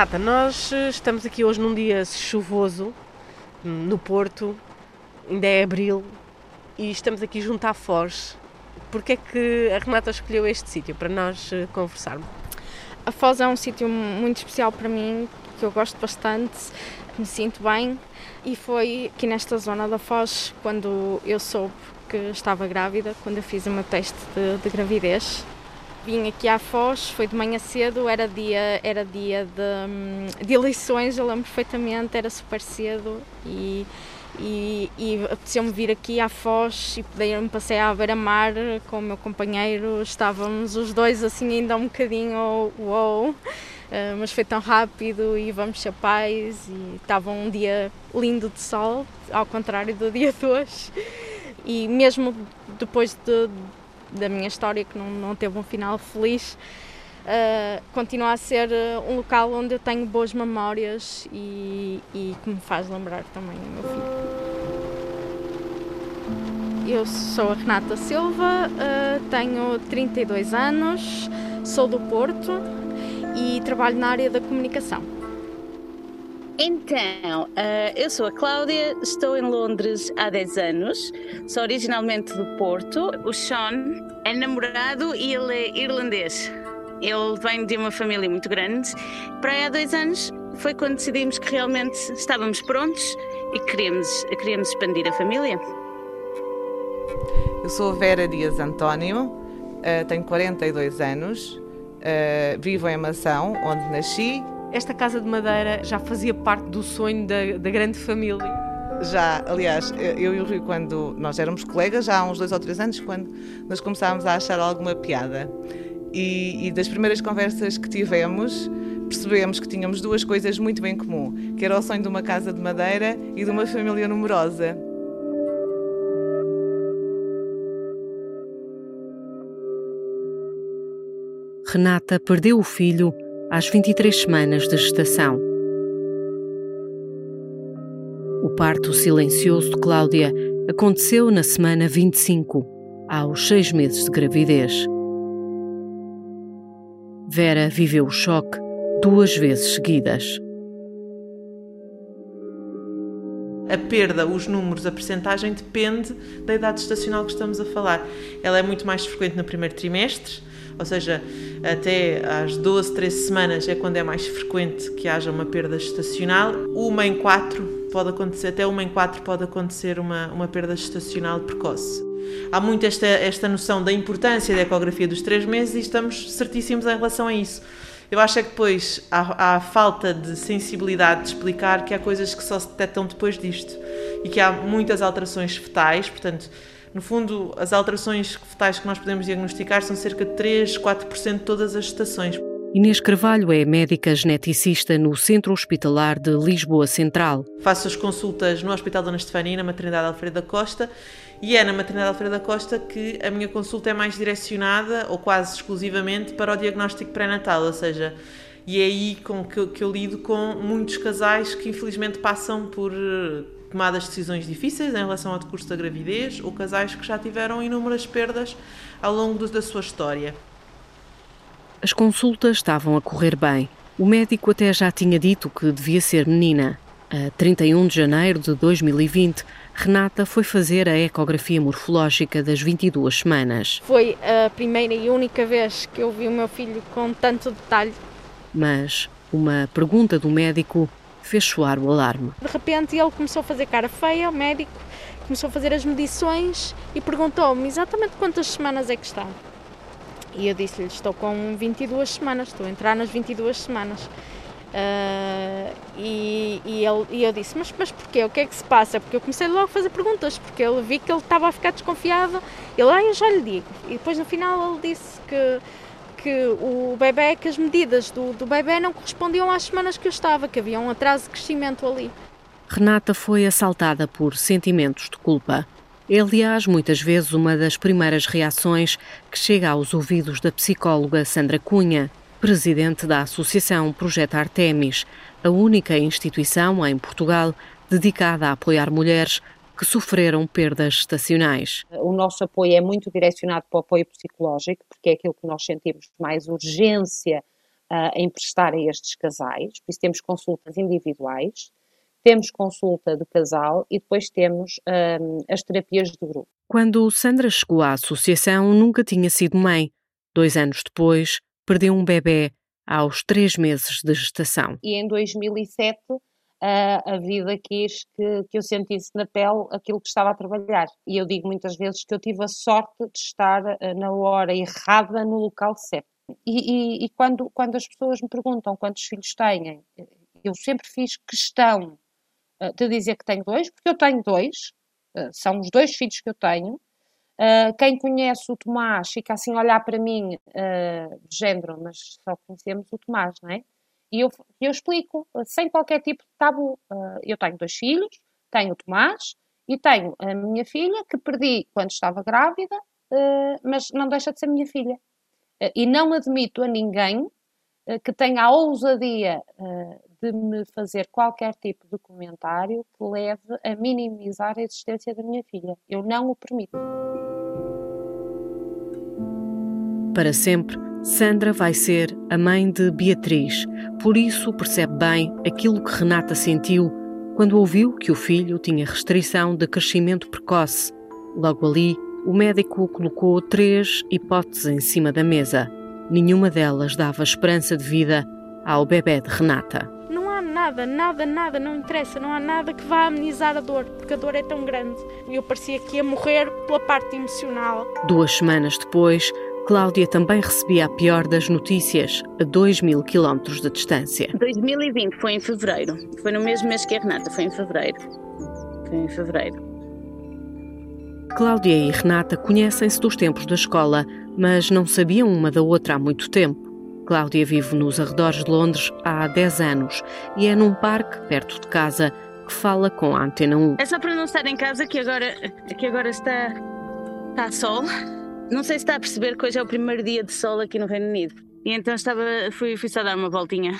Renata, nós eh, estamos aqui hoje num dia chuvoso, no Porto, ainda é abril, e estamos aqui junto à Foz. Porquê é que a Renata escolheu este sítio para nós eh, conversarmos? A Foz é um sítio muito especial para mim, que eu gosto bastante, me sinto bem e foi aqui nesta zona da Foz quando eu soube que estava grávida, quando eu fiz o meu teste de, de gravidez. Vim aqui à Foz, foi de manhã cedo, era dia, era dia de, de eleições, eu lembro perfeitamente, era super cedo e e, e apeteceu-me vir aqui à Foz e daí me passei à beira-mar com o meu companheiro, estávamos os dois assim ainda um bocadinho uou, uh, mas foi tão rápido e vamos ser pais e estava um dia lindo de sol, ao contrário do dia de hoje. E mesmo depois de, da minha história que não, não teve um final feliz, uh, continua a ser uh, um local onde eu tenho boas memórias e, e que me faz lembrar também o meu filho. Eu sou a Renata Silva, uh, tenho 32 anos, sou do Porto e trabalho na área da comunicação. Então, uh, eu sou a Cláudia, estou em Londres há 10 anos, sou originalmente do Porto. O Sean é namorado e ele é irlandês. Ele vem de uma família muito grande. Para aí há dois anos foi quando decidimos que realmente estávamos prontos e queríamos, queríamos expandir a família. Eu sou Vera Dias António, uh, tenho 42 anos, uh, vivo em Mação, onde nasci. Esta casa de madeira já fazia parte do sonho da, da grande família? Já, aliás, eu e o Rui, quando nós éramos colegas, já há uns dois ou três anos, quando nós começámos a achar alguma piada. E, e das primeiras conversas que tivemos, percebemos que tínhamos duas coisas muito bem comum, que era o sonho de uma casa de madeira e de uma família numerosa. Renata perdeu o filho às 23 semanas de gestação. O parto silencioso de Cláudia aconteceu na semana 25, aos seis meses de gravidez. Vera viveu o choque duas vezes seguidas. a perda, os números, a percentagem depende da idade estacional que estamos a falar. Ela é muito mais frequente no primeiro trimestre, ou seja, até às 12, 13 semanas é quando é mais frequente que haja uma perda gestacional. Uma em quatro pode acontecer, até uma em quatro pode acontecer uma, uma perda gestacional precoce. Há muito esta, esta noção da importância da ecografia dos três meses e estamos certíssimos em relação a isso. Eu acho é que depois há, há falta de sensibilidade de explicar que há coisas que só se detectam depois disto e que há muitas alterações fetais, portanto, no fundo, as alterações fetais que nós podemos diagnosticar são cerca de 3, 4% de todas as gestações. Inês Carvalho é médica geneticista no Centro Hospitalar de Lisboa Central. Faço as consultas no Hospital Dona Estefania, na Maternidade Alfredo da Costa, e é na Maternidade Alfredo da Costa que a minha consulta é mais direcionada, ou quase exclusivamente, para o diagnóstico pré-natal, ou seja, e é aí com que eu lido com muitos casais que infelizmente passam por tomadas decisões difíceis em relação ao decurso da gravidez ou casais que já tiveram inúmeras perdas ao longo da sua história. As consultas estavam a correr bem. O médico até já tinha dito que devia ser menina. A 31 de janeiro de 2020, Renata foi fazer a ecografia morfológica das 22 semanas. Foi a primeira e única vez que eu vi o meu filho com tanto detalhe. Mas uma pergunta do médico fez soar o alarme. De repente ele começou a fazer cara feia, o médico começou a fazer as medições e perguntou-me exatamente quantas semanas é que está. E eu disse-lhe, estou com 22 semanas, estou a entrar nas 22 semanas. Uh, e, e, ele, e eu disse, mas, mas porquê? O que é que se passa? Porque eu comecei logo a fazer perguntas, porque eu vi que ele estava a ficar desconfiado. Ele, ah, eu já lhe digo. E depois no final ele disse que que o bebê, que as medidas do, do bebê não correspondiam às semanas que eu estava, que havia um atraso de crescimento ali. Renata foi assaltada por sentimentos de culpa. É, aliás, muitas vezes uma das primeiras reações que chega aos ouvidos da psicóloga Sandra Cunha, presidente da Associação Projeto Artemis, a única instituição em Portugal dedicada a apoiar mulheres que sofreram perdas estacionais. O nosso apoio é muito direcionado para o apoio psicológico, porque é aquilo que nós sentimos mais urgência a emprestar a estes casais, por isso temos consultas individuais, temos consulta de casal e depois temos um, as terapias de grupo. Quando Sandra chegou à associação, nunca tinha sido mãe. Dois anos depois, perdeu um bebê aos três meses de gestação. E em 2007 a, a vida quis que, que eu sentisse na pele aquilo que estava a trabalhar. E eu digo muitas vezes que eu tive a sorte de estar eh, na hora errada no local certo. E, e, e quando, quando as pessoas me perguntam quantos filhos têm, eu sempre fiz questão eh, de dizer que tenho dois, porque eu tenho dois, eh, são os dois filhos que eu tenho. quem conhece o Tomás fica assim a olhar para mim de género, mas só conhecemos o Tomás, não é? E eu, eu explico, sem qualquer tipo de tabu. Uh, eu tenho dois filhos, tenho o Tomás e tenho a minha filha, que perdi quando estava grávida, uh, mas não deixa de ser minha filha. E não admito a ninguém que tenha a ousadia de me fazer qualquer tipo de comentário que leve a minimizar a existência da minha filha. Eu não o permito. Para sempre Sandra vai ser a mãe de Beatriz, por isso percebe bem aquilo que Renata sentiu quando ouviu que o filho tinha restrição de crescimento precoce. Logo ali, o médico colocou três hipóteses em cima da mesa. Nenhuma delas dava esperança de vida ao bebê de Renata. Não há nada, nada, nada, não interessa, não há nada que vá amenizar a dor, porque a dor é tão grande. E eu parecia que ia morrer pela parte emocional. Duas semanas depois, Cláudia também recebia a pior das notícias, a 2 mil quilómetros de distância. 2020 foi em fevereiro. Foi no mesmo mês que a Renata, foi em fevereiro. Foi em fevereiro. Cláudia e Renata conhecem-se dos tempos da escola, mas não sabiam uma da outra há muito tempo. Cláudia vive nos arredores de Londres há 10 anos e é num parque perto de casa que fala com a Antena 1. É só para não estar em casa que agora, que agora está, está sol não sei se está a perceber que hoje é o primeiro dia de sol aqui no Reino Unido. E então estava, fui, fui só dar uma voltinha.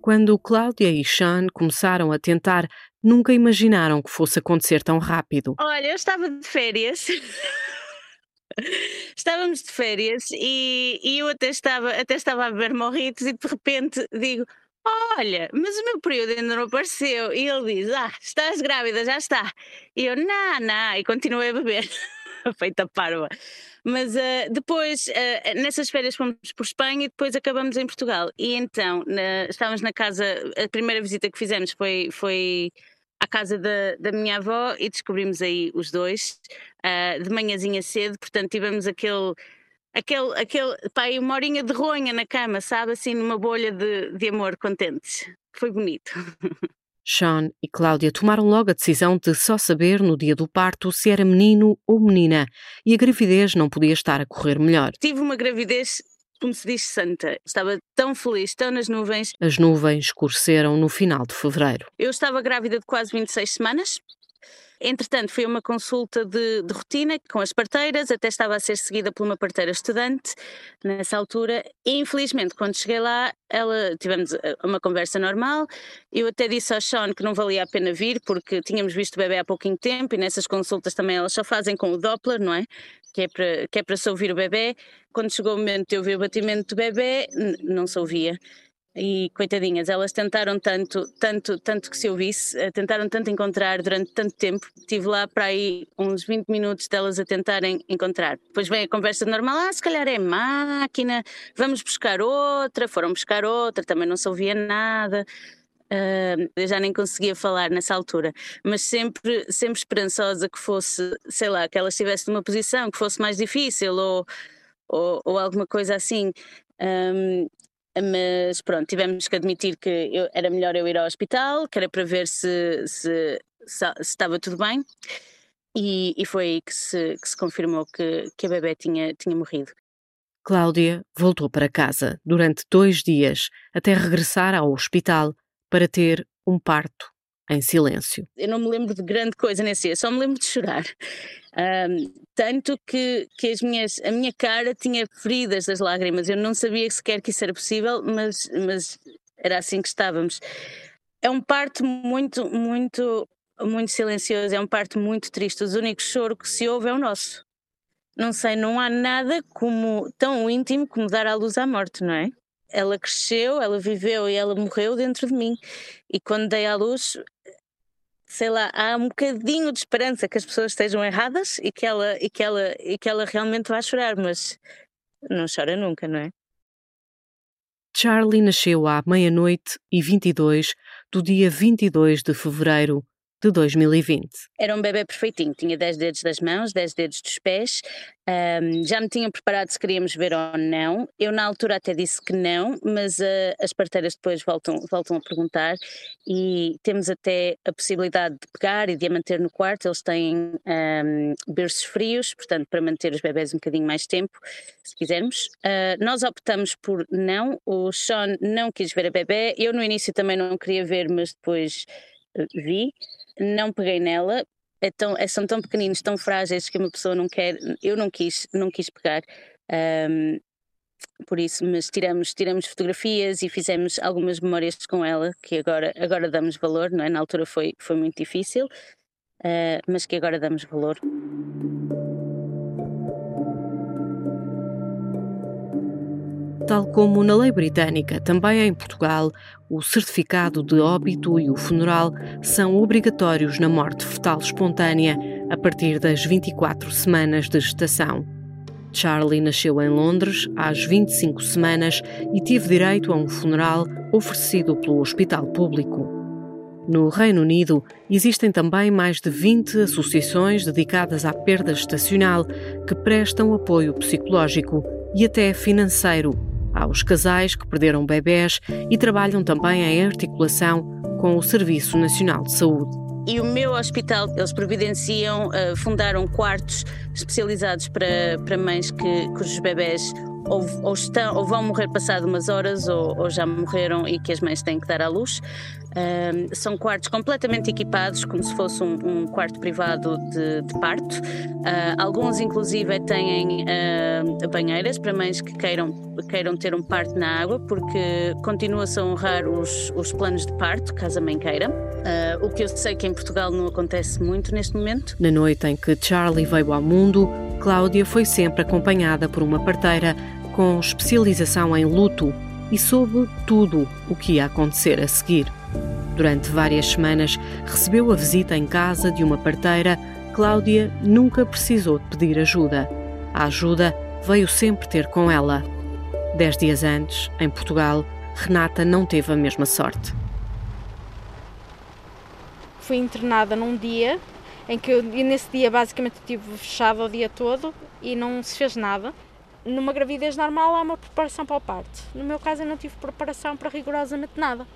Quando Cláudia e Sean começaram a tentar, nunca imaginaram que fosse acontecer tão rápido. Olha, eu estava de férias. Estávamos de férias e, e, eu até estava, até estava a beber morritos e de repente digo: Olha, mas o meu período ainda não apareceu. E ele diz: Ah, estás grávida, já está. E eu: Não, não, e continuei a beber. Feita parva. Mas uh, depois, uh, nessas férias fomos por Espanha e depois acabamos em Portugal. E então, na, estávamos na casa, a primeira visita que fizemos foi, foi à casa da, da minha avó e descobrimos aí os dois, uh, de manhãzinha cedo, portanto tivemos aquele aquele, aquele pai, uma horinha de ronha na cama, sabe, assim, numa bolha de, de amor contentes. Foi bonito. Sean e Cláudia tomaram logo a decisão de só saber no dia do parto se era menino ou menina e a gravidez não podia estar a correr melhor. Tive uma gravidez como se diz santa. Estava tão feliz, tão nas nuvens. As nuvens escureceram no final de fevereiro. Eu estava grávida de quase 26 semanas. Entretanto, foi uma consulta de, de, rotina com as parteiras, até estava a ser seguida por uma parteira estudante nessa altura. E, infelizmente, quando cheguei lá, ela tivemos eh, uma conversa normal. Eu até disse ao Sean que não valia a pena vir, porque tínhamos visto o bebê há pouquinho tempo e nessas consultas também elas só fazem com o Doppler, não é? Que é para, que é para se ouvir o bebê. Quando chegou o momento de eu ouvir o batimento do bebê, não se ouvia. E coitadinhas, elas tentaram tanto, tanto, tanto que se ouvisse, eh, tentaram tanto encontrar durante tanto tempo. Tive lá para aí uns 20 minutos delas a tentarem encontrar. Depois vem a conversa normal: ah, se calhar é máquina, vamos buscar outra. Foram buscar outra, também não se ouvia nada. Uh, eu já nem conseguia falar nessa altura, mas sempre, sempre esperançosa que fosse, sei lá, que ela estivesse numa posição que fosse mais difícil ou, ou, ou alguma coisa assim. Um, mas pronto, tivemos que admitir que eu, era melhor eu ir ao hospital, que era para ver se, se, se, se estava tudo bem. E, e, foi aí que se, que se confirmou que, que a bebê tinha, tinha morrido. Cláudia voltou para casa durante dois dias até regressar ao hospital para ter um parto em silêncio. Eu não me lembro de grande coisa nesse dia, só me lembro de chorar. Um, tanto que, que as minhas, a minha cara tinha feridas das lágrimas. Eu não sabia sequer que isso era possível, mas, mas era assim que estávamos. É um parto muito, muito, muito silencioso, é um parto muito triste. O único choro que se ouve é o nosso. Não sei, não há nada como tão íntimo como dar à luz à morte, não é? Ela cresceu, ela viveu e ela morreu dentro de mim. E quando dei à luz, sei lá, há um bocadinho de esperança que as pessoas estejam erradas e que ela, e que ela, e que ela realmente vá chorar, mas não chora nunca, não é? Charlie nasceu à meia-noite e 22 do dia 22 de fevereiro de 2020. Era um bebê perfeitinho, tinha 10 dedos das mãos, 10 dedos dos pés, um, já me tinham preparado se queríamos ver ou não. Eu, na altura, até disse que não, mas uh, as parteiras depois voltam, voltam a perguntar e temos até a possibilidade de pegar e de a manter no quarto. Eles têm um, berços frios, portanto, para manter os bebés um bocadinho mais tempo, se quisermos. Uh, nós optamos por não, o Sean não quis ver a bebê, eu no início também não queria ver, mas depois uh, vi não peguei nela. É tão, é, são tão pequeninos, tão frágeis que uma pessoa não quer. Eu não quis, não quis pegar. Um, por isso, mas tiramos, tiramos fotografias e fizemos algumas memórias com ela que agora, agora damos valor, não é? Na altura foi, foi muito difícil, uh, mas que agora damos valor. Tal como na lei britânica, também em Portugal, o certificado de óbito e o funeral são obrigatórios na morte fetal espontânea a partir das 24 semanas de gestação. Charlie nasceu em Londres às 25 semanas e teve direito a um funeral oferecido pelo Hospital Público. No Reino Unido, existem também mais de 20 associações dedicadas à perda gestacional que prestam apoio psicológico e até financeiro aos casais que perderam bebés e trabalham também em articulação com o Serviço Nacional de Saúde. E o meu hospital, eles providenciam, uh, fundaram quartos especializados para, para mães que, cujos bebés ou, ou, estão, ou vão morrer passado umas horas ou, ou, já morreram e que as mães têm que dar à luz. Uh, são quartos completamente equipados, como se fosse um, um quarto privado de, de parto. Uh, alguns, inclusive, têm uh, banheiras para mães que queiram, queiram ter um parto na água, porque continua-se a honrar os, os planos de parto, caso a mãe queira. o que eu sei que em Portugal não acontece muito neste momento. Na noite em que Charlie veio ao mundo, Cláudia foi sempre acompanhada por uma parteira com especialização em luto e soube tudo o que ia acontecer a seguir. Durante várias semanas recebeu a visita em casa de uma parteira. Cláudia nunca precisou de pedir ajuda. A ajuda veio sempre ter com ela. Dez dias antes, em Portugal, Renata não teve a mesma sorte. Fui internada num dia em que eu, nesse dia basicamente estive fechada o dia todo e não se fez nada. Numa gravidez normal há uma preparação para o parto. No meu caso eu não tive preparação para rigorosamente nada.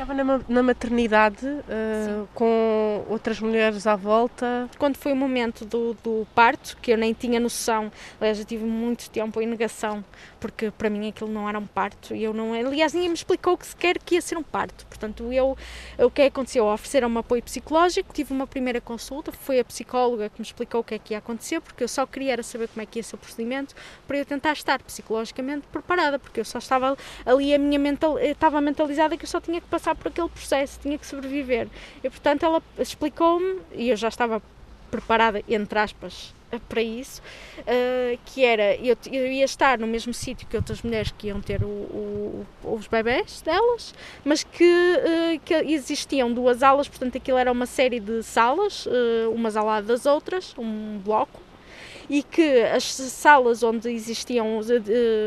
Estava na, na maternidade uh, com outras mulheres à volta. Quando foi o momento do, do parto, que eu nem tinha noção, aliás, eu tive muito tempo em negação, porque para mim aquilo não era um parto e eu não. Aliás, ninguém me explicou que sequer que ia ser um parto. Portanto, eu, o que aconteceu? Ofereceram-me apoio psicológico, tive uma primeira consulta, foi a psicóloga que me explicou o que é que ia acontecer, porque eu só queria era saber como é que ia ser o procedimento para eu tentar estar psicologicamente preparada, porque eu só estava ali, a minha mental, estava mentalizada que eu só tinha que passar por aquele processo, tinha que sobreviver. E portanto ela explicou-me, e eu já estava preparada, entre aspas, para isso, uh, que era, eu, eu, ia estar no mesmo sítio que outras mulheres que iam ter o, o, os bebés delas, mas que, uh, que, existiam duas alas, portanto aquilo era uma série de salas, uh, umas ao lado das outras, um bloco, e que as salas onde existiam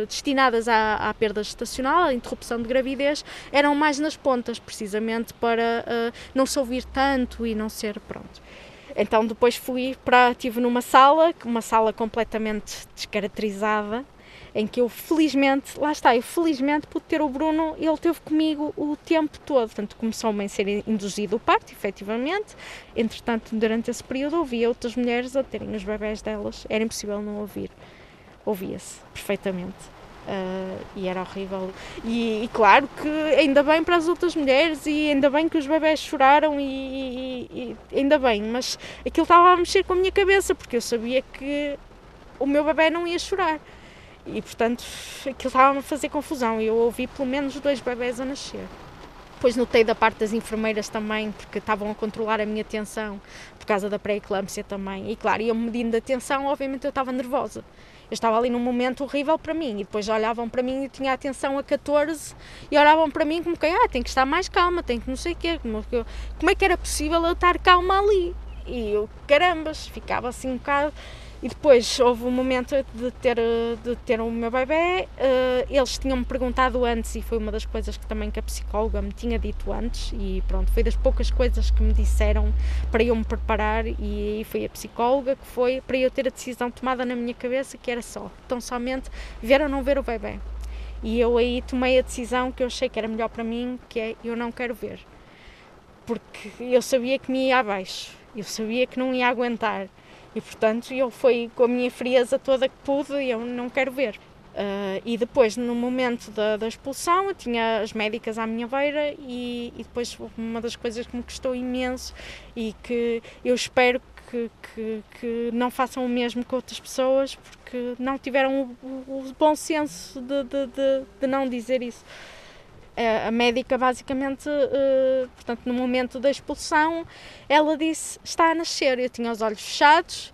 destinadas à, à, perda gestacional, à interrupção de gravidez, eram mais nas pontas, precisamente para uh, não se ouvir tanto e não ser pronto. Então depois fui para, estive numa sala, uma sala completamente descaracterizada, em que eu felizmente, lá está, eu felizmente pude ter o Bruno, ele teve comigo o tempo todo, portanto começou-me a ser induzido o parto, efetivamente, entretanto durante esse período ouvia outras mulheres a terem os bebés delas, era impossível não ouvir, ouvia-se perfeitamente. Uh, e era horrível. E, e, claro que ainda bem para as outras mulheres, e ainda bem que os bebés choraram, e, e, e ainda bem, mas aquilo estava a mexer com a minha cabeça, porque eu sabia que o meu bebê não ia chorar e portanto aquilo estava-me a fazer confusão eu ouvi pelo menos dois bebés a nascer. Depois notei da parte das enfermeiras também, porque estavam a controlar a minha tensão por causa da pré-eclâmpsia também. E claro, iam medindo a tensão, obviamente eu estava nervosa. Eu Eu estava ali num momento horrível para mim e depois olhavam para mim e tinha atenção a 14 e olhavam para mim como que, ah, tem que estar mais calma, tem que não sei o quê. Como, como é que era possível eu estar calma ali? E eu, carambas, ficava assim um bocado e depois houve um momento de ter, de ter o meu bebê, uh, eles tinham-me perguntado antes, e foi uma das coisas que também que a psicóloga me tinha dito antes, e pronto, foi das poucas coisas que me disseram para eu me preparar, e foi a psicóloga que foi para eu ter a decisão tomada na minha cabeça, que era só, tão somente ver ou não ver o bebê. E eu aí tomei a decisão que eu achei que era melhor para mim, que é eu não quero ver. Porque eu sabia que me ia abaixo, eu sabia que não ia aguentar e portanto eu fui com a minha frieza toda que pude e eu não quero ver. Uh, e depois, no momento da, da, expulsão, eu tinha as médicas à minha beira e, e, depois uma das coisas que me custou imenso e que eu espero que, que, que não façam o mesmo com outras pessoas porque não tiveram o, o bom senso de, de, de, de não dizer isso a médica basicamente, uh, portanto, no momento da expulsão, ela disse está a nascer. Eu tinha os olhos fechados,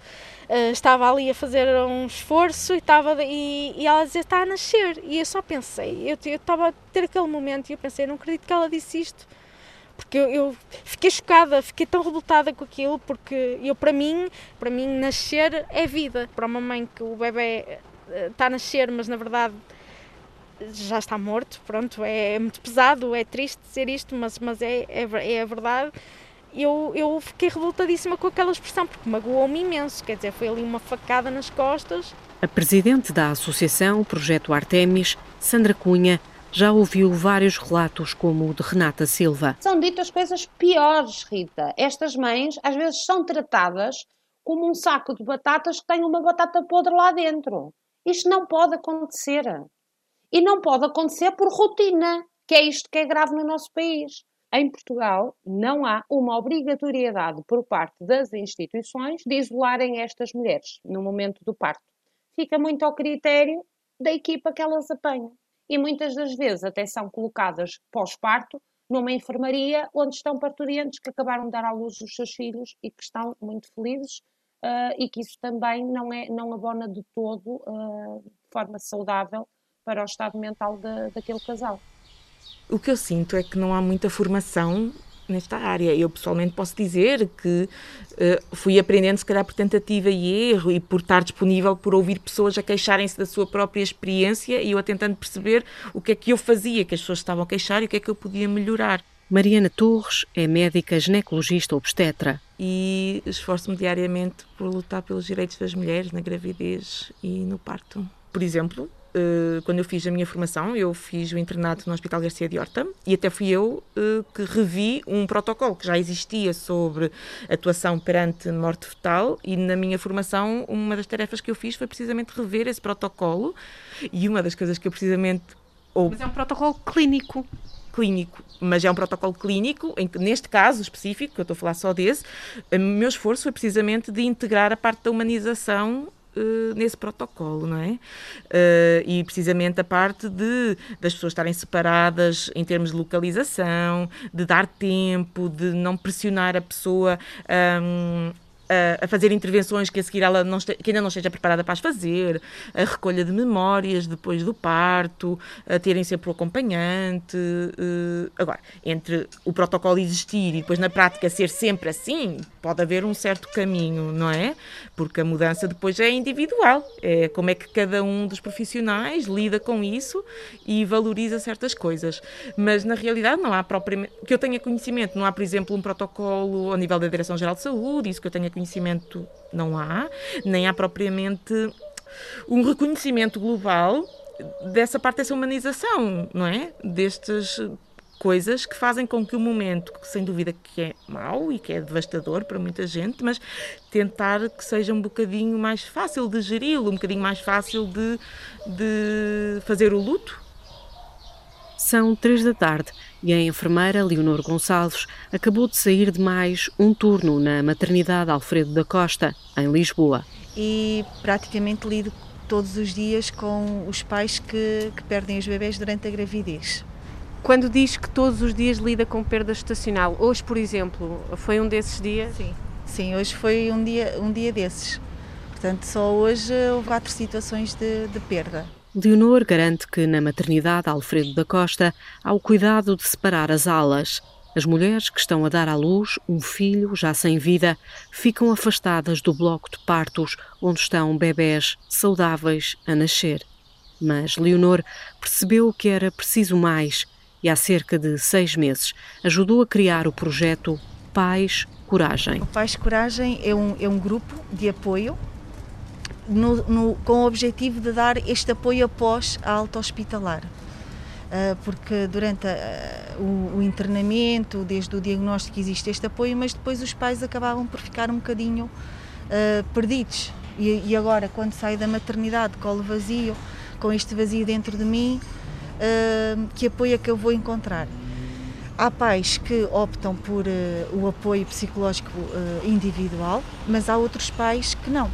uh, estava ali a fazer um esforço e, estava, e, e, ela dizia está a nascer. E eu só pensei, eu, eu estava a ter aquele momento e eu pensei, não acredito que ela disse isto. Porque eu, eu fiquei chocada, fiquei tão revoltada com aquilo, porque eu, para mim, para mim, nascer é vida. Para uma mãe que o bebê eh, está a nascer, mas na verdade já está morto, pronto, é, é muito pesado, é triste dizer isto, mas, mas é, é, é a verdade. Eu, eu fiquei revoltadíssima com aquela expressão, porque magoou-me imenso, quer dizer, foi ali uma facada nas costas. A presidente da Associação Projeto Artemis, Sandra Cunha, já ouviu vários relatos como o de Renata Silva. São ditas coisas piores, Rita. Estas mães às vezes são tratadas como um saco de batatas que tem uma batata podre lá dentro. Isto não pode acontecer. E não pode acontecer por rotina, que é isto que é grave no nosso país. Em Portugal, não há uma obrigatoriedade por parte das instituições de isolarem estas mulheres no momento do parto. Fica muito ao critério da equipa que elas apanham. E muitas das vezes até são colocadas pós-parto numa enfermaria onde estão parturientes que acabaram de dar à luz os seus filhos e que estão muito felizes uh, e que isso também não, é, não abona de todo uh, de forma saudável para o estado mental de, daquele casal. O que eu sinto é que não há muita formação nesta área. Eu pessoalmente posso dizer que uh, fui aprendendo, se calhar, por tentativa e erro e por estar disponível por ouvir pessoas a queixarem-se da sua própria experiência e eu a tentando perceber o que é que eu fazia, que as pessoas estavam a queixar e o que é que eu podia melhorar. Mariana Torres é médica ginecologista obstetra. E esforço-me diariamente por lutar pelos direitos das mulheres na gravidez e no parto. Por exemplo, Uh, quando eu fiz a minha formação, eu fiz o internato no Hospital Garcia de Horta e até fui eu uh, que revi um protocolo que já existia sobre atuação perante morte fetal e na minha formação uma das tarefas que eu fiz foi precisamente rever esse protocolo e uma das coisas que eu precisamente... Ou, mas é um protocolo clínico. Clínico, mas é um protocolo clínico, em que, neste caso específico, que eu estou a falar só desse, o meu esforço foi precisamente de integrar a parte da humanização uh, nesse protocolo, não é? Uh, e precisamente a parte de das pessoas estarem separadas em termos de localização, de dar tempo, de não pressionar a pessoa. Um, a, fazer intervenções que a seguir ela não que ainda não esteja preparada para as fazer, a recolha de memórias depois do parto, a terem sempre o acompanhante. Uh, agora, entre o protocolo existir e depois na prática ser sempre assim, pode haver um certo caminho, não é? Porque a mudança depois é individual. É como é que cada um dos profissionais lida com isso e valoriza certas coisas. Mas na realidade não há propriamente, que eu tenha conhecimento, não há, por exemplo, um protocolo ao nível da Direção-Geral de Saúde, isso que eu tenha conhecimento não há, nem há propriamente um reconhecimento global dessa parte dessa humanização, não é? Destas coisas que fazem com que o momento, que sem dúvida que é mau e que é devastador para muita gente, mas tentar que seja um bocadinho mais fácil de geri-lo, um bocadinho mais fácil de, de fazer o luto. São três da tarde e a enfermeira Leonor Gonçalves acabou de sair de mais um turno na maternidade Alfredo da Costa, em Lisboa. E praticamente lido todos os dias com os pais que, que perdem os bebés durante a gravidez. Quando diz que todos os dias lida com perda estacional, hoje, por exemplo, foi um desses dias? Sim, sim hoje foi um dia, um dia desses. Portanto, só hoje houve quatro situações de, de perda. Leonor garante que na maternidade Alfredo da Costa há o cuidado de separar as alas. As mulheres que estão a dar à luz um filho já sem vida ficam afastadas do bloco de partos onde estão bebés saudáveis a nascer. Mas Leonor percebeu que era preciso mais e há cerca de seis meses ajudou a criar o projeto Pais Coragem. O Pais Coragem é um, é um grupo de apoio no, no, com o objetivo de dar este apoio após a alta hospitalar. Uh, porque durante uh, o, o, internamento, desde o diagnóstico, existe este apoio, mas depois os pais acabavam por ficar um bocadinho uh, perdidos. E, e, agora, quando saio da maternidade, colo vazio, com este vazio dentro de mim, que apoio é que eu vou encontrar? Há pais que optam por o apoio psicológico individual, mas há outros pais que não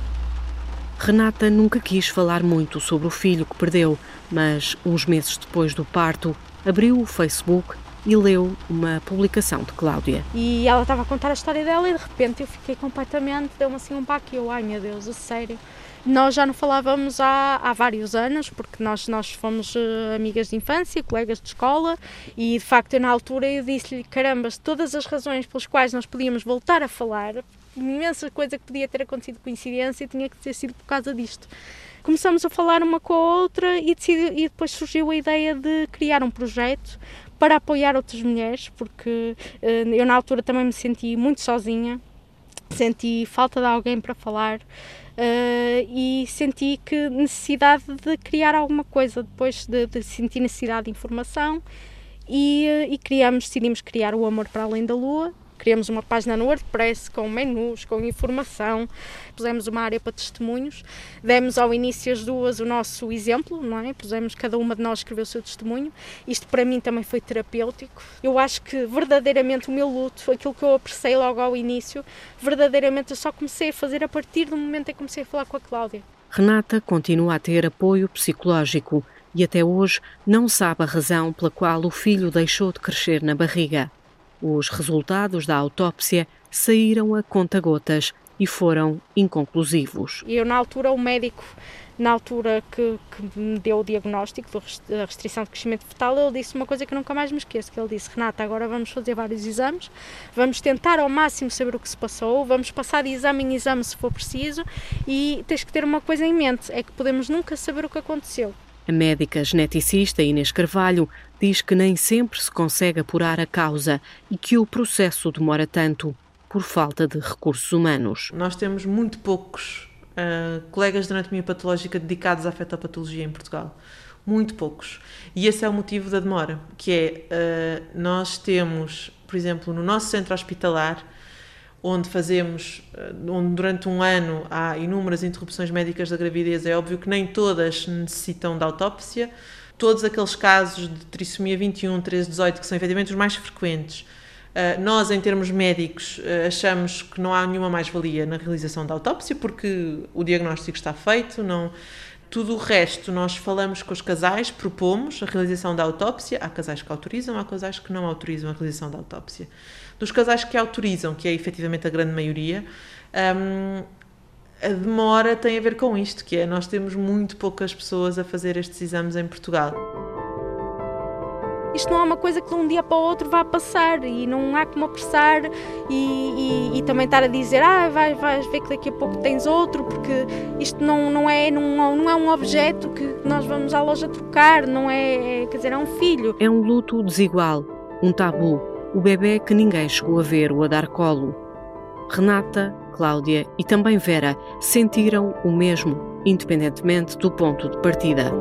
Renata nunca quis falar muito sobre o filho que perdeu, mas uns meses depois do parto, abriu o Facebook e leu uma publicação de Cláudia. E ela estava a contar a história dela e de repente eu fiquei completamente, deu-me assim um baque, eu, ai meu Deus, a sério. Nós já não falávamos há, há vários anos, porque nós, nós fomos uh, amigas de infância, colegas de escola, e de facto eu na altura eu disse-lhe, caramba, todas as razões pelas quais nós podíamos voltar a falar, imensa coisa que podia ter acontecido coincidência tinha que ter sido por causa disto. Começamos a falar uma com a outra e, decidi, e depois surgiu a ideia de criar um projeto para apoiar outras mulheres, porque uh, eu na altura também me senti muito sozinha, senti falta de alguém para falar. Uh, e senti que necessidade de criar alguma coisa depois de, de sentir necessidade de informação e, uh, e criamos, decidimos criar o Amor para Além da Lua Criamos uma página no WordPress com menus, com informação, pusemos uma área para testemunhos, demos ao início as duas o nosso exemplo, não é? Pusemos, cada uma de nós escreveu o seu testemunho. Isto para mim também foi terapêutico. Eu acho que verdadeiramente o meu luto, aquilo que eu apreciei logo ao início, verdadeiramente eu só comecei a fazer a partir do momento em que comecei a falar com a Cláudia. Renata continua a ter apoio psicológico e até hoje não sabe a razão pela qual o filho deixou de crescer na barriga. Os resultados da autópsia saíram a conta-gotas e foram inconclusivos. Eu, na altura, o médico, na altura que, que, me deu o diagnóstico da restrição de crescimento fetal, ele disse uma coisa que nunca mais me esqueço, que ele disse, Renata, agora vamos fazer vários exames, vamos tentar ao máximo saber o que se passou, vamos passar de exame em exame se for preciso e tens que ter uma coisa em mente, é que podemos nunca saber o que aconteceu. A médica geneticista Inês Carvalho diz que nem sempre se consegue apurar a causa e que o processo demora tanto por falta de recursos humanos. Nós temos muito poucos uh, colegas de anatomia patológica dedicados à fetopatologia em Portugal. Muito poucos. E esse é o motivo da demora, que é, uh, nós temos, por exemplo, no nosso centro hospitalar, onde fazemos, eh, onde durante um ano há inúmeras interrupções médicas da gravidez, é óbvio que nem todas necessitam de autópsia. Todos aqueles casos de trissomia 21, 13, 18, que são efetivamente os mais frequentes, eh, nós, em termos médicos, eh, achamos que não há nenhuma mais-valia na realização da autópsia, porque o diagnóstico está feito, não. Tudo o resto, nós falamos com os casais, propomos a realização da autópsia. Há casais que autorizam, há casais que não autorizam a realização da autópsia. Dos casais que autorizam, que é efetivamente a grande maioria, um, a demora tem a ver com isto, que é nós temos muito poucas pessoas a fazer estes exames em Portugal. Isto não é uma coisa que de um dia para o outro vá passar e não há como apressar e, e, e também estar a dizer ah, vais, vais ver que daqui a pouco tens outro, porque isto não, não, é, não, não é um objeto que nós vamos à loja trocar, não é, é, quer dizer, é um filho. É um luto desigual, um tabu o bebê que ninguém chegou a ver ou a dar colo. Renata, Cláudia e também Vera sentiram o mesmo, independentemente do ponto de partida.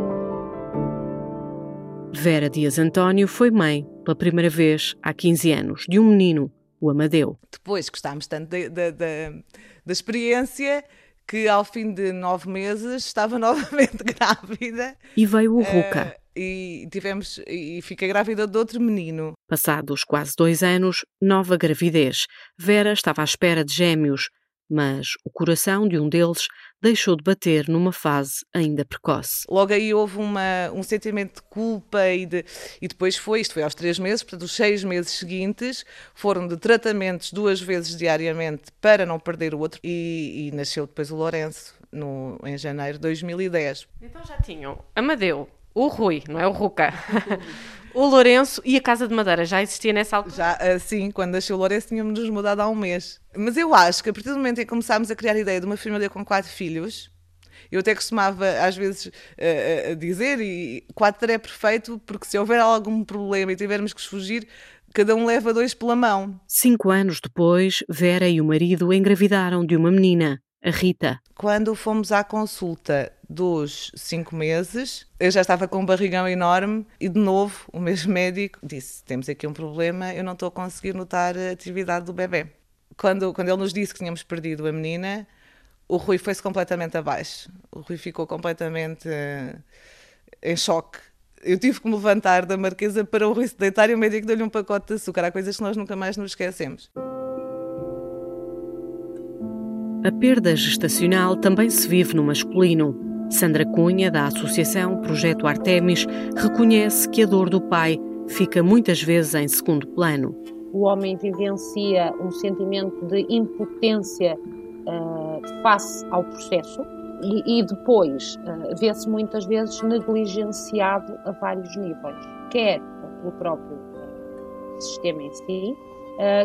Vera Dias António foi mãe pela primeira vez há 15 anos de um menino, o Amadeu. Depois gostámos tanto da experiência que ao fim de nove meses estava novamente grávida. E veio o Ruca. Uh, e tivemos e fiquei grávida de outro menino. Passados quase dois anos, nova gravidez. Vera estava à espera de gêmeos, mas o coração de um deles deixou de bater numa fase ainda precoce. Logo aí houve uma, um sentimento de culpa e, de, e depois foi, isto foi aos três meses, portanto os seis meses seguintes foram de tratamentos duas vezes diariamente para não perder o outro e, e nasceu depois o Lourenço no, em janeiro de 2010. Então já tinham Amadeu, o Rui, não é o Ruca, o Lourenço e a Casa de Madeira. Já existia nessa altura? Já, assim, quando nasceu o Lourenço tínhamos mudado há um mês. Mas eu acho que a partir do momento em que começámos a criar a ideia de uma família com quatro filhos, eu até costumava, às vezes, uh, uh, dizer, e quatro é perfeito, porque se houver algum problema e tivermos que fugir, cada um leva dois pela mão. Cinco anos depois, Vera e o marido engravidaram de uma menina, a Rita. Quando fomos à consulta dos cinco meses, eu já estava com um barrigão enorme e, de novo, o mesmo médico disse: Temos aqui um problema, eu não estou a conseguir notar a atividade do bebê. Quando, quando ele nos disse que tínhamos perdido a menina, o Rui foi-se completamente abaixo. O Rui ficou completamente uh, em choque. Eu tive que me levantar da marquesa para o Rui se deitar e o médico deu-lhe um pacote de açúcar. Há coisas que nós nunca mais nos esquecemos. A perda gestacional também se vive no masculino. Sandra Cunha, da Associação Projeto Artemis, reconhece que a dor do pai fica muitas vezes em segundo plano. O homem vivencia um sentimento de impotência uh, face ao processo e, e depois uh, vê-se muitas vezes negligenciado a vários níveis, quer pelo próprio uh, sistema em si,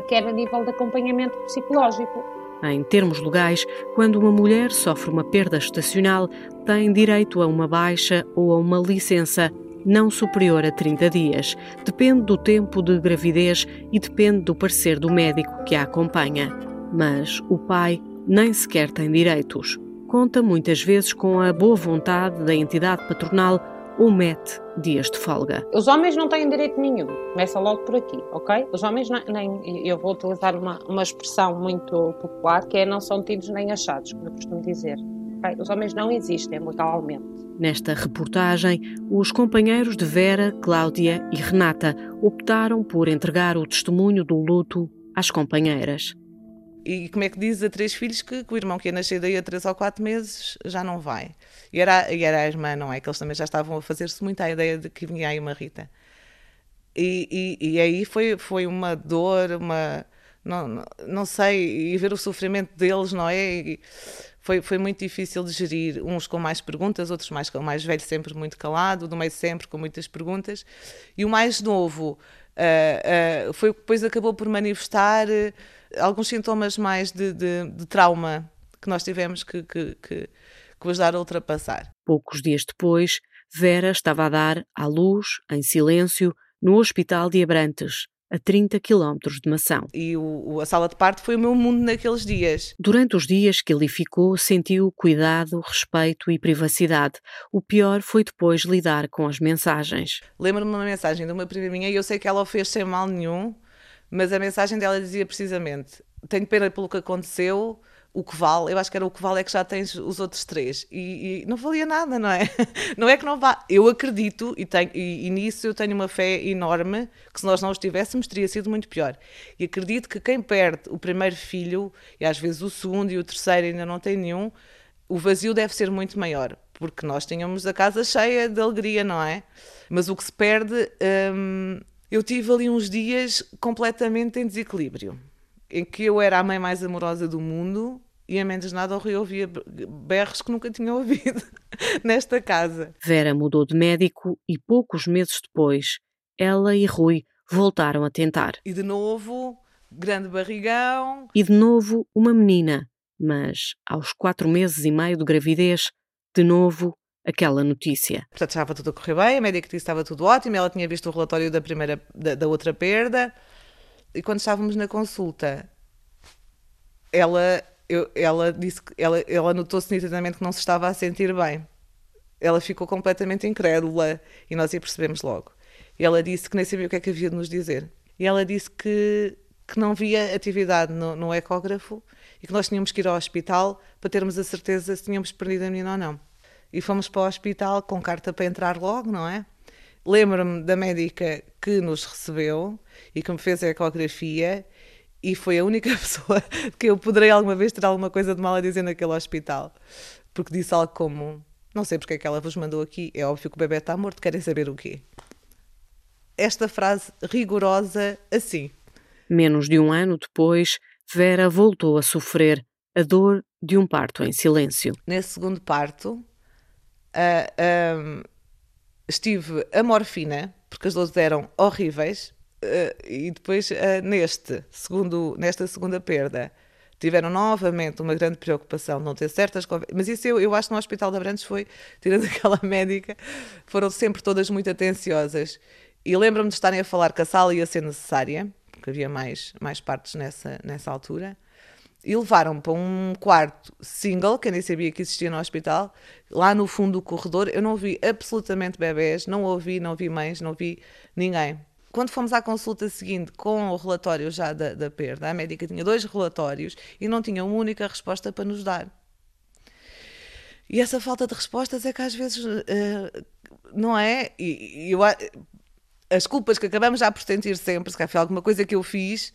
quer a nível de acompanhamento psicológico. Em termos legais, quando uma mulher sofre uma perda estacional, tem direito a uma baixa ou a uma licença não superior a 30 dias. Depende do tempo de gravidez e depende do parecer do médico que a acompanha. Mas o pai nem sequer tem direitos. Conta muitas vezes com a boa vontade da entidade patronal ou mete dias de folga. Os homens não têm direito nenhum, começa logo por aqui, ok? Os homens nem, eu vou utilizar uma, uma expressão muito popular que é não são tidos nem achados, como eu costumo dizer. Okay? Os homens não existem legalmente. Nesta reportagem, os companheiros de Vera, Cláudia e Renata optaram por entregar o testemunho do luto às companheiras. E como é que diz a três filhos que, que o irmão que ia nascer daí a três ou quatro meses já não vai? E era, e era a irmã, não é? Que eles também já estavam a fazer-se muito à ideia de que vinha aí uma Rita. E, e, e aí foi, foi uma dor, uma. Não, não, não, sei, e ver o sofrimento deles, não é? E foi, foi muito difícil de gerir, uns com mais perguntas, outros mais com mais velho sempre muito calado, do meio sempre com muitas perguntas. E o mais novo uh, uh, foi o que depois acabou por manifestar. Uh, alguns sintomas mais de, de, de trauma que nós tivemos que, que, que, que ajudar a ultrapassar. Poucos dias depois, Vera estava a dar à luz, em silêncio, no Hospital de Abrantes, a 30 quilómetros de Mação. E o, a sala de parto foi o meu mundo naqueles dias. Durante os dias que ali ficou, sentiu cuidado, respeito e privacidade. O pior foi depois lidar com as mensagens. Lembro-me de uma mensagem de uma prima minha e eu sei que ela o fez sem mal nenhum, mas a mensagem dela dizia precisamente: Tenho pena pelo que aconteceu, o que vale, eu acho que era o que vale é que já tens os outros três. E, e não valia nada, não é? Não é que não vá. Eu acredito e, tenho, e, e, nisso eu tenho uma fé enorme que se nós não os tivéssemos teria sido muito pior. E acredito que quem perde o primeiro filho, e às vezes o segundo e o terceiro ainda não tem nenhum, o vazio deve ser muito maior. Porque nós tínhamos a casa cheia de alegria, não é? Mas o que se perde. Hum, eu tive ali uns dias completamente em desequilíbrio, em que eu era a mãe mais amorosa do mundo e a menos nada o Rui ouvia berros que nunca tinha ouvido nesta casa. Vera mudou de médico e poucos meses depois, ela e Rui voltaram a tentar. E de novo, grande barrigão. E de novo, uma menina. Mas, aos quatro meses e meio de gravidez, de novo, aquela notícia. Portanto, estava tudo a correr bem, a médica disse que estava tudo ótimo, ela tinha visto o relatório da primeira, da, da outra perda, e quando estávamos na consulta, ela, eu, ela disse que ela, ela notou-se nitidamente que não se estava a sentir bem. Ela ficou completamente incrédula e nós a percebemos logo. Ela disse que nem sabia o que é que havia de nos dizer. E ela disse que, que não via atividade no, no ecógrafo e que nós tínhamos que ir ao hospital para termos a certeza se tínhamos perdido a menina ou não e fomos para o hospital com carta para entrar logo, não é? Lembro-me da médica que nos recebeu e que me fez a ecografia e foi a única pessoa que eu poderei alguma vez ter alguma coisa de mal a dizer naquele hospital. Porque disse algo como: Não sei porque é que ela vos mandou aqui, é óbvio que o bebê está morto, querem saber o quê? Esta frase rigorosa assim. Menos de um ano depois, Vera voltou a sofrer a dor de um parto em silêncio. Nesse segundo parto, uh, um, estive a morfina, porque as dores eram horríveis, uh, e depois uh, neste segundo, nesta segunda perda tiveram novamente uma grande preocupação de não ter certas conversas. Mas isso eu, eu acho que no Hospital de Abrantes foi, tirando aquela médica, foram sempre todas muito atenciosas. E lembro-me de estarem a falar que a sala ia ser necessária, porque havia mais, mais partes nessa, nessa altura. E levaram-me para um quarto single, que eu nem sabia que existia no hospital, lá no fundo do corredor. Eu não vi absolutamente bebés, não ouvi, não vi mães, não vi ninguém. Quando fomos à consulta seguinte com o relatório já da, da perda, a médica tinha dois relatórios e não tinha uma única resposta para nos dar. E essa falta de respostas é que às vezes uh, não é. E, eu, as culpas que acabamos já por sentir sempre, se foi alguma coisa que eu fiz,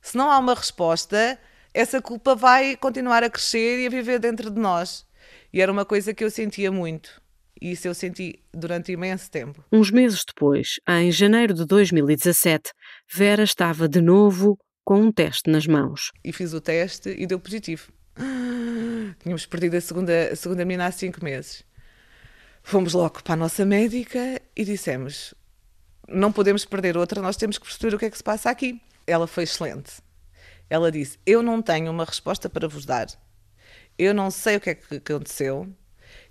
se não há uma resposta, essa culpa vai continuar a crescer e a viver dentro de nós. E era uma coisa que eu sentia muito. E isso eu senti durante imenso tempo. Uns meses depois, em janeiro de 2017, Vera estava de novo com um teste nas mãos. E fiz o teste e deu positivo. Tínhamos perdido a segunda, a segunda menina há cinco meses. Fomos logo para a nossa médica e dissemos: não podemos perder outra, nós temos que perceber o que é que se passa aqui. Ela foi excelente. Ela disse: Eu não tenho uma resposta para vos dar. Eu não sei o que é que aconteceu.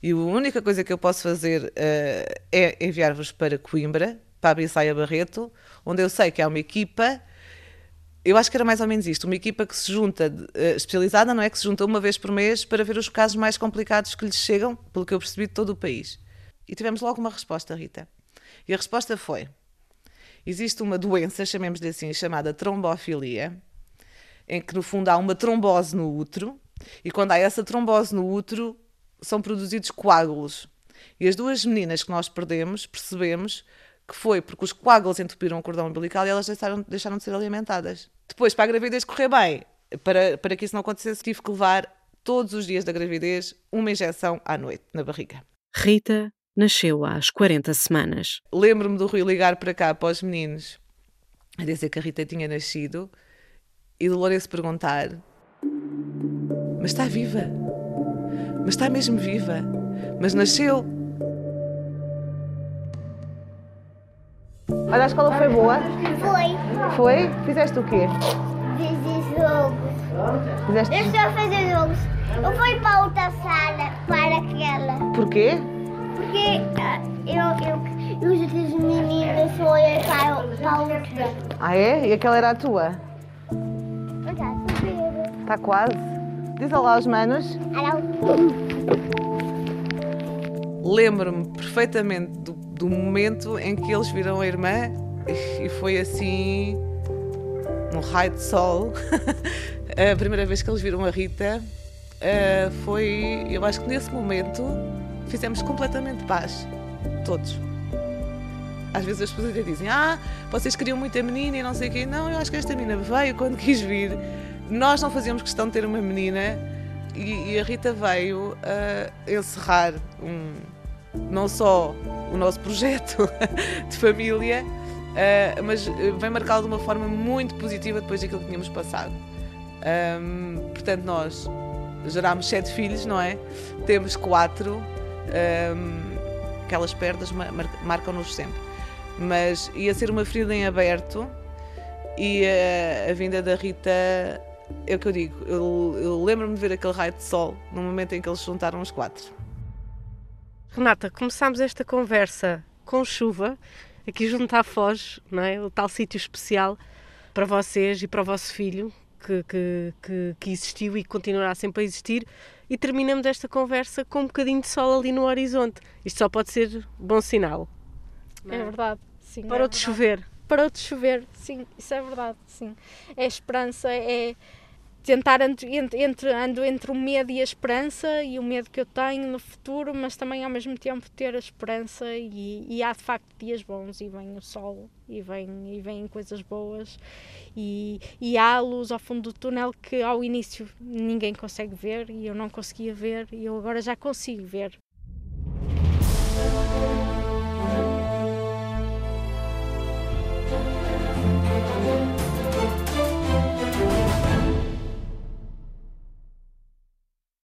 E a única coisa que eu posso fazer uh, é enviar-vos para Coimbra, para a Bissaia Barreto, onde eu sei que há uma equipa. Eu acho que era mais ou menos isto, uma equipa que se junta, uh, especializada, não é? Que se junta uma vez por mês para ver os casos mais complicados que lhes chegam, pelo que eu percebi, de todo o país. E tivemos logo uma resposta, Rita. E a resposta foi: existe uma doença, chamemos-lhe assim, chamada trombofilia, em que no fundo há uma trombose no útero, e quando há essa trombose no útero, são produzidos coágulos. E as duas meninas que nós perdemos, percebemos que foi porque os coágulos entupiram o cordão umbilical e elas deixaram, deixaram de ser alimentadas. Depois, para a gravidez correr bem, para, para que isso não acontecesse, tive que levar todos os dias da gravidez uma injeção à noite, na barriga. Rita nasceu às 40 semanas. Lembro-me do Rui ligar para cá para os meninos a dizer que a Rita tinha nascido e do Lourenço perguntar: Mas está viva? Mas está mesmo viva? Mas nasceu? Olha, a escola foi boa? Foi. Foi? Fizeste o quê? Fiz jogos. Fizeste... Eu estou a fazer jogos. Eu fui para outra sala, para aquela. Porquê? Porque uh, eu, eu, os outros meninos foram para, para outra. Ah, é? E aquela era a tua? Está quase. Diz olá aos manos. Lembro-me perfeitamente do, do, momento em que eles viram a irmã e foi assim um raio de sol. a primeira vez que eles viram a Rita uh, foi, eu acho que nesse momento fizemos completamente paz, todos. Às vezes as pessoas até dizem, ah, vocês queriam muito a menina e não sei o quê. Não, eu acho que esta menina veio quando quis vir. Nós não fazíamos questão de ter uma menina e, e a Rita veio uh, encerrar um, não só o nosso projeto de família, uh, mas vem marcá-lo de uma forma muito positiva depois daquilo que tínhamos passado. Um, portanto, nós gerámos sete filhos, não é? Temos quatro. Um, aquelas perdas mar marcam-nos sempre. Mas ia ser uma ferida em aberto e a, a vinda da Rita é o que eu digo, eu, eu lembro-me de ver aquele raio de sol no momento em que eles juntaram os quatro. Renata, começámos esta conversa com chuva, aqui junto à Foz, não é? o tal sítio especial para vocês e para o vosso filho, que, que, que, que, existiu e continuará sempre a existir, e terminamos esta conversa com um bocadinho de sol ali no horizonte. Isto só pode ser bom sinal. É? é verdade, sim. Parou é de chover. Parou de chover, sim, isso é verdade, sim. É esperança, é tentar entre, entre, ando entre o medo e a esperança e o medo que eu tenho no futuro, mas também ao mesmo tempo ter a esperança e, e há de facto dias bons e vem o sol e vem e vêm coisas boas e, e há luz ao fundo do túnel que ao início ninguém consegue ver e eu não conseguia ver e eu agora já consigo ver.